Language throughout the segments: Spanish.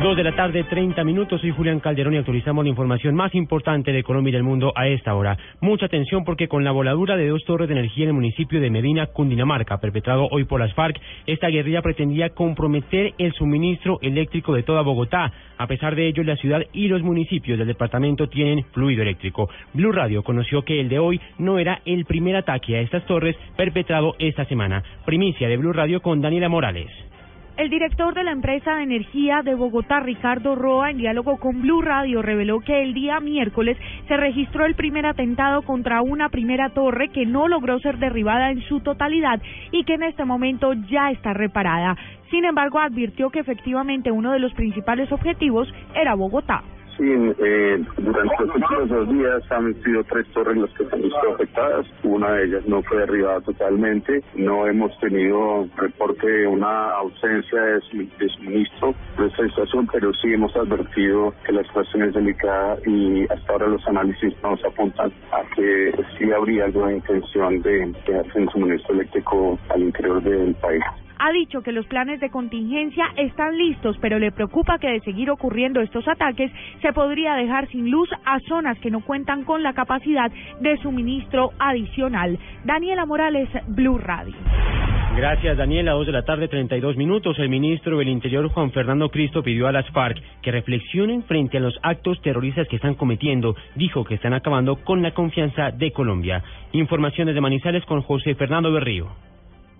Dos de la tarde, 30 minutos. Soy Julián Calderón y actualizamos la información más importante de Colombia y del mundo a esta hora. Mucha atención porque con la voladura de dos torres de energía en el municipio de Medina, Cundinamarca, perpetrado hoy por las FARC, esta guerrilla pretendía comprometer el suministro eléctrico de toda Bogotá. A pesar de ello, la ciudad y los municipios del departamento tienen fluido eléctrico. Blue Radio conoció que el de hoy no era el primer ataque a estas torres perpetrado esta semana. Primicia de Blue Radio con Daniela Morales. El director de la empresa de energía de Bogotá, Ricardo Roa, en diálogo con Blue Radio, reveló que el día miércoles se registró el primer atentado contra una primera torre que no logró ser derribada en su totalidad y que en este momento ya está reparada. Sin embargo, advirtió que efectivamente uno de los principales objetivos era Bogotá. Eh, durante los últimos dos días han sido tres torres las que se han visto afectadas. Una de ellas no fue derribada totalmente. No hemos tenido reporte de una ausencia de, suministro de esta estación, pero sí hemos advertido que la situación es delicada y hasta ahora los análisis nos apuntan a que sí habría alguna intención de quedarse en suministro eléctrico al interior del país ha dicho que los planes de contingencia están listos, pero le preocupa que de seguir ocurriendo estos ataques se podría dejar sin luz a zonas que no cuentan con la capacidad de suministro adicional. Daniela Morales, Blue Radio. Gracias, Daniela. Dos de la tarde, 32 minutos. El ministro del Interior, Juan Fernando Cristo, pidió a las FARC que reflexionen frente a los actos terroristas que están cometiendo. Dijo que están acabando con la confianza de Colombia. Informaciones de Manizales con José Fernando Berrío.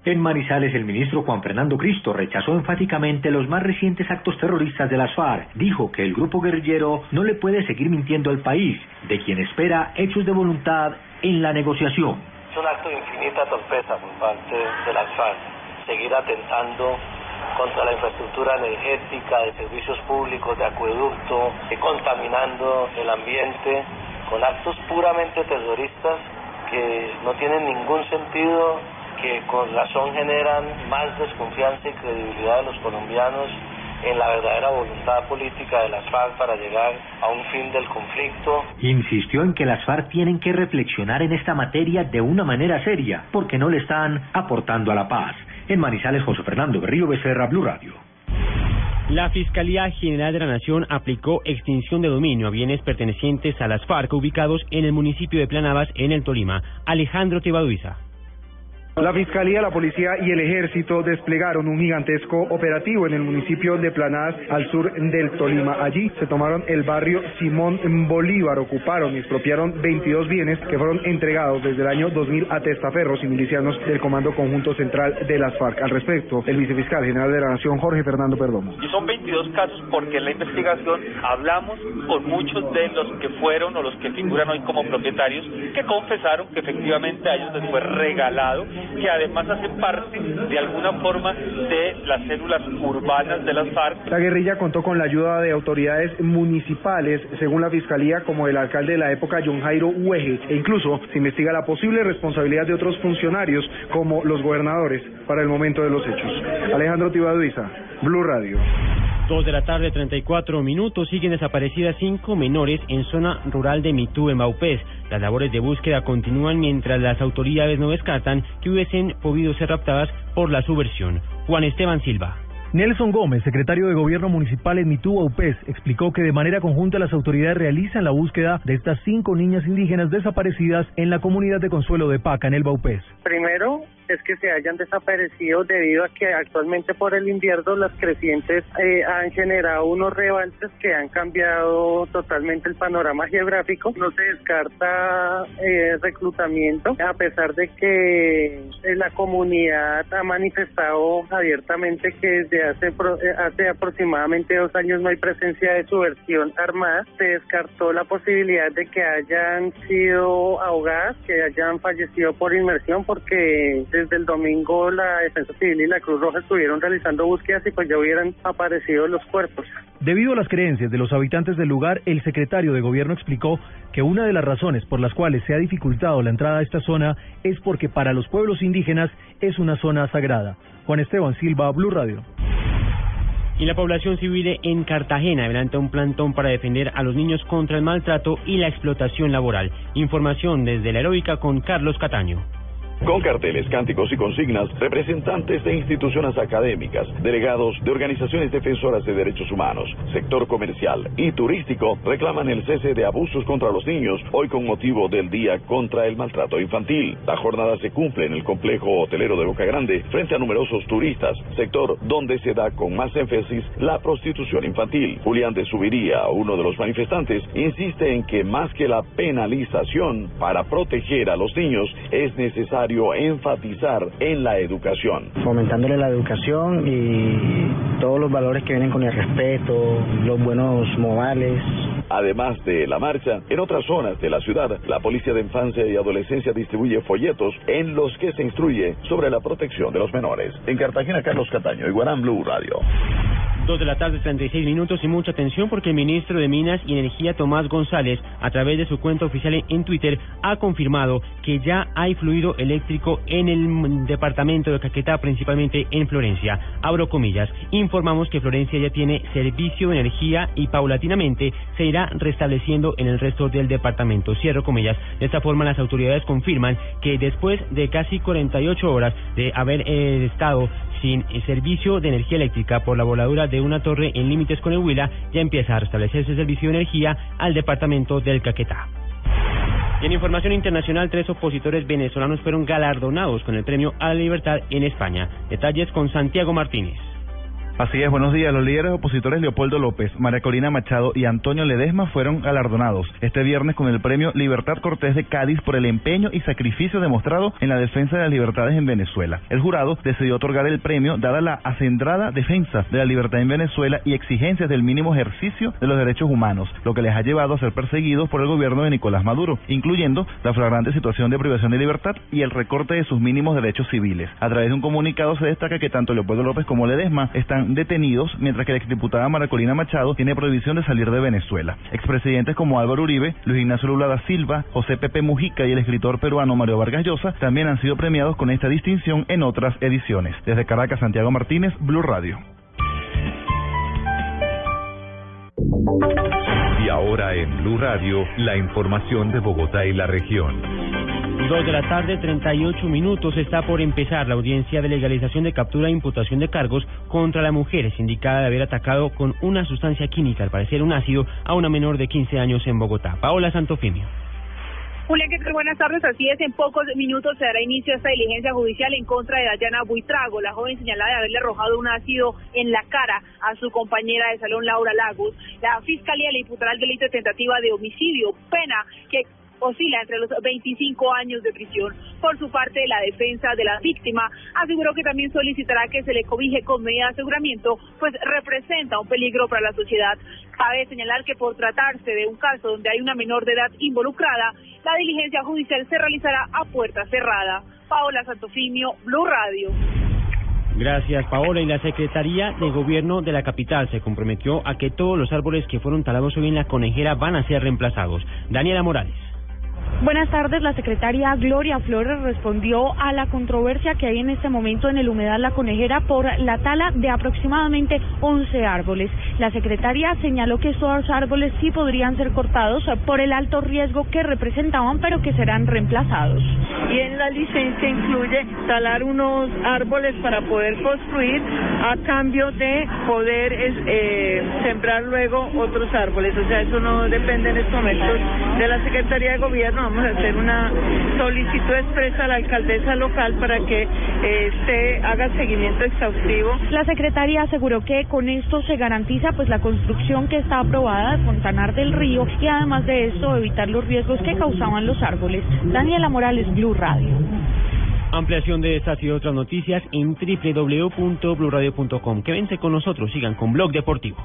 En Manizales, el ministro Juan Fernando Cristo rechazó enfáticamente los más recientes actos terroristas de las FARC. Dijo que el grupo guerrillero no le puede seguir mintiendo al país, de quien espera hechos de voluntad en la negociación. Es un acto de infinita torpeza por parte de las FARC, seguir atentando contra la infraestructura energética, de servicios públicos, de acueducto, contaminando el ambiente con actos puramente terroristas que no tienen ningún sentido que con razón generan más desconfianza y credibilidad de los colombianos en la verdadera voluntad política de las FARC para llegar a un fin del conflicto. Insistió en que las FARC tienen que reflexionar en esta materia de una manera seria, porque no le están aportando a la paz. En Manizales, José Fernando Berrío Becerra, Blue Radio. La Fiscalía General de la Nación aplicó extinción de dominio a bienes pertenecientes a las FARC ubicados en el municipio de Planabas, en el Tolima. Alejandro Tibaduiza. La Fiscalía, la Policía y el Ejército desplegaron un gigantesco operativo en el municipio de Planadas, al sur del Tolima. Allí se tomaron el barrio Simón Bolívar, ocuparon y expropiaron 22 bienes que fueron entregados desde el año 2000 a testaferros y milicianos del Comando Conjunto Central de las FARC. Al respecto, el vicefiscal general de la Nación, Jorge Fernando Perdomo. Y son 22 casos porque en la investigación hablamos con muchos de los que fueron o los que figuran hoy como propietarios que confesaron que efectivamente a ellos les fue regalado que además hacen parte de alguna forma de las células urbanas de las FARC. La guerrilla contó con la ayuda de autoridades municipales, según la Fiscalía, como el alcalde de la época, John Jairo Hueje, e incluso se investiga la posible responsabilidad de otros funcionarios, como los gobernadores, para el momento de los hechos. Alejandro Tibaduiza, Blue Radio. Dos de la tarde, 34 minutos. Siguen desaparecidas cinco menores en zona rural de Mitú, en Baupés. Las labores de búsqueda continúan mientras las autoridades no descartan que hubiesen podido ser raptadas por la subversión. Juan Esteban Silva. Nelson Gómez, secretario de Gobierno Municipal en Mitú, Baupés, explicó que de manera conjunta las autoridades realizan la búsqueda de estas cinco niñas indígenas desaparecidas en la comunidad de Consuelo de Paca, en el Baupés. Primero, es que se hayan desaparecido debido a que actualmente por el invierno las crecientes eh, han generado unos rebalses que han cambiado totalmente el panorama geográfico. No se descarta eh, reclutamiento, a pesar de que eh, la comunidad ha manifestado abiertamente que desde hace, hace aproximadamente dos años no hay presencia de subversión armada. Se descartó la posibilidad de que hayan sido ahogadas, que hayan fallecido por inmersión, porque desde el domingo la Defensa Civil y la Cruz Roja estuvieron realizando búsquedas y pues ya hubieran aparecido los cuerpos. Debido a las creencias de los habitantes del lugar, el secretario de Gobierno explicó que una de las razones por las cuales se ha dificultado la entrada a esta zona es porque para los pueblos indígenas es una zona sagrada. Juan Esteban Silva, Blue Radio. Y la población civil en Cartagena adelanta un plantón para defender a los niños contra el maltrato y la explotación laboral. Información desde la heroica con Carlos Cataño. Con carteles, cánticos y consignas, representantes de instituciones académicas, delegados de organizaciones defensoras de derechos humanos, sector comercial y turístico reclaman el cese de abusos contra los niños, hoy con motivo del Día contra el Maltrato Infantil. La jornada se cumple en el complejo hotelero de Boca Grande frente a numerosos turistas, sector donde se da con más énfasis la prostitución infantil. Julián de Subiría, uno de los manifestantes, insiste en que más que la penalización para proteger a los niños es necesario enfatizar en la educación. Fomentándole la educación y todos los valores que vienen con el respeto, los buenos modales. Además de la marcha, en otras zonas de la ciudad, la Policía de Infancia y Adolescencia distribuye folletos en los que se instruye sobre la protección de los menores. En Cartagena, Carlos Cataño, Iguarán Blue Radio. Dos de la tarde, 36 minutos y mucha atención porque el ministro de Minas y Energía, Tomás González, a través de su cuenta oficial en Twitter, ha confirmado que ya hay fluido eléctrico en el departamento de Caquetá, principalmente en Florencia. Abro comillas. Informamos que Florencia ya tiene servicio de energía y paulatinamente se irá restableciendo en el resto del departamento. Cierro comillas. De esta forma, las autoridades confirman que después de casi 48 horas de haber eh, estado sin servicio de energía eléctrica por la voladura de una torre en límites con el Huila, ya empieza a restablecerse el servicio de energía al departamento del Caquetá. Y en información internacional, tres opositores venezolanos fueron galardonados con el premio a la libertad en España. Detalles con Santiago Martínez. Así es, buenos días. Los líderes opositores Leopoldo López, María Corina Machado y Antonio Ledesma fueron galardonados este viernes con el premio Libertad Cortés de Cádiz por el empeño y sacrificio demostrado en la defensa de las libertades en Venezuela. El jurado decidió otorgar el premio dada la acendrada defensa de la libertad en Venezuela y exigencias del mínimo ejercicio de los derechos humanos, lo que les ha llevado a ser perseguidos por el gobierno de Nicolás Maduro, incluyendo la flagrante situación de privación de libertad y el recorte de sus mínimos derechos civiles. A través de un comunicado se destaca que tanto Leopoldo López como Ledesma están detenidos, mientras que la exdiputada Maracolina Machado tiene prohibición de salir de Venezuela. Expresidentes como Álvaro Uribe, Luis Ignacio Lula da Silva, José Pepe Mujica y el escritor peruano Mario Vargas Llosa también han sido premiados con esta distinción en otras ediciones. Desde Caracas, Santiago Martínez, Blue Radio. Y ahora en Blue Radio, la información de Bogotá y la región. Dos de la tarde, 38 minutos. Está por empezar la audiencia de legalización de captura e imputación de cargos contra la mujer. Es indicada de haber atacado con una sustancia química, al parecer un ácido, a una menor de 15 años en Bogotá. Paola Santofimio. Julián, ¿qué tal? Buenas tardes. Así es, en pocos minutos se dará inicio a esta diligencia judicial en contra de Dayana Buitrago, la joven señalada de haberle arrojado un ácido en la cara a su compañera de salón, Laura Lagos. La Fiscalía le imputará el delito de tentativa de homicidio, pena que oscila entre los 25 años de prisión. Por su parte, la defensa de la víctima aseguró que también solicitará que se le cobije con medida de aseguramiento, pues representa un peligro para la sociedad. Cabe señalar que por tratarse de un caso donde hay una menor de edad involucrada, la diligencia judicial se realizará a puerta cerrada. Paola Santofimio, Blue Radio. Gracias, Paola. Y la Secretaría de Gobierno de la capital se comprometió a que todos los árboles que fueron talados hoy en la conejera van a ser reemplazados. Daniela Morales. Buenas tardes. La secretaria Gloria Flores respondió a la controversia que hay en este momento en el humedal La Conejera por la tala de aproximadamente 11 árboles. La secretaria señaló que estos árboles sí podrían ser cortados por el alto riesgo que representaban, pero que serán reemplazados. Y en la licencia incluye talar unos árboles para poder construir a cambio de poder eh, sembrar luego otros árboles. O sea, eso no depende en estos momentos de la Secretaría de Gobierno vamos a hacer una solicitud expresa a la alcaldesa local para que eh, se haga seguimiento exhaustivo. La secretaria aseguró que con esto se garantiza pues la construcción que está aprobada de Fontanar del Río y además de esto evitar los riesgos que causaban los árboles. Daniela Morales, Blue Radio. Ampliación de estas y otras noticias en www.bluradio.com. Quédense con nosotros, sigan con Blog Deportivo.